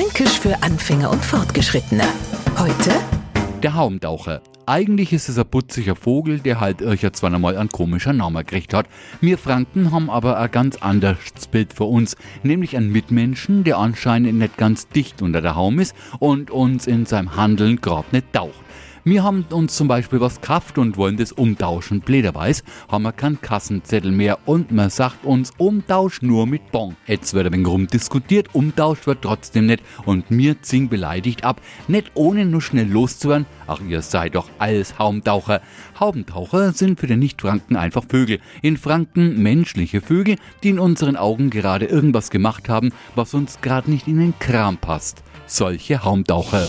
Fränkisch für Anfänger und Fortgeschrittene. Heute Der Haumtaucher. Eigentlich ist es ein putziger Vogel, der halt ircher zwar einmal ein komischer Name gekriegt hat. Wir Franken haben aber ein ganz anderes Bild für uns, nämlich einen Mitmenschen, der anscheinend nicht ganz dicht unter der Haum ist und uns in seinem Handeln grad nicht taucht. Wir haben uns zum Beispiel was gekauft und wollen das umtauschen. Blöderweise haben wir keinen Kassenzettel mehr und man sagt uns Umtausch nur mit Bon. Jetzt wird ein wenig rumdiskutiert, Umtausch wird trotzdem nicht und mir zing beleidigt ab, nicht ohne nur schnell loszuwerden. Ach, ihr seid doch alles Haumtaucher. Haubentaucher sind für den Nicht-Franken einfach Vögel. In Franken menschliche Vögel, die in unseren Augen gerade irgendwas gemacht haben, was uns gerade nicht in den Kram passt. Solche Haumtaucher.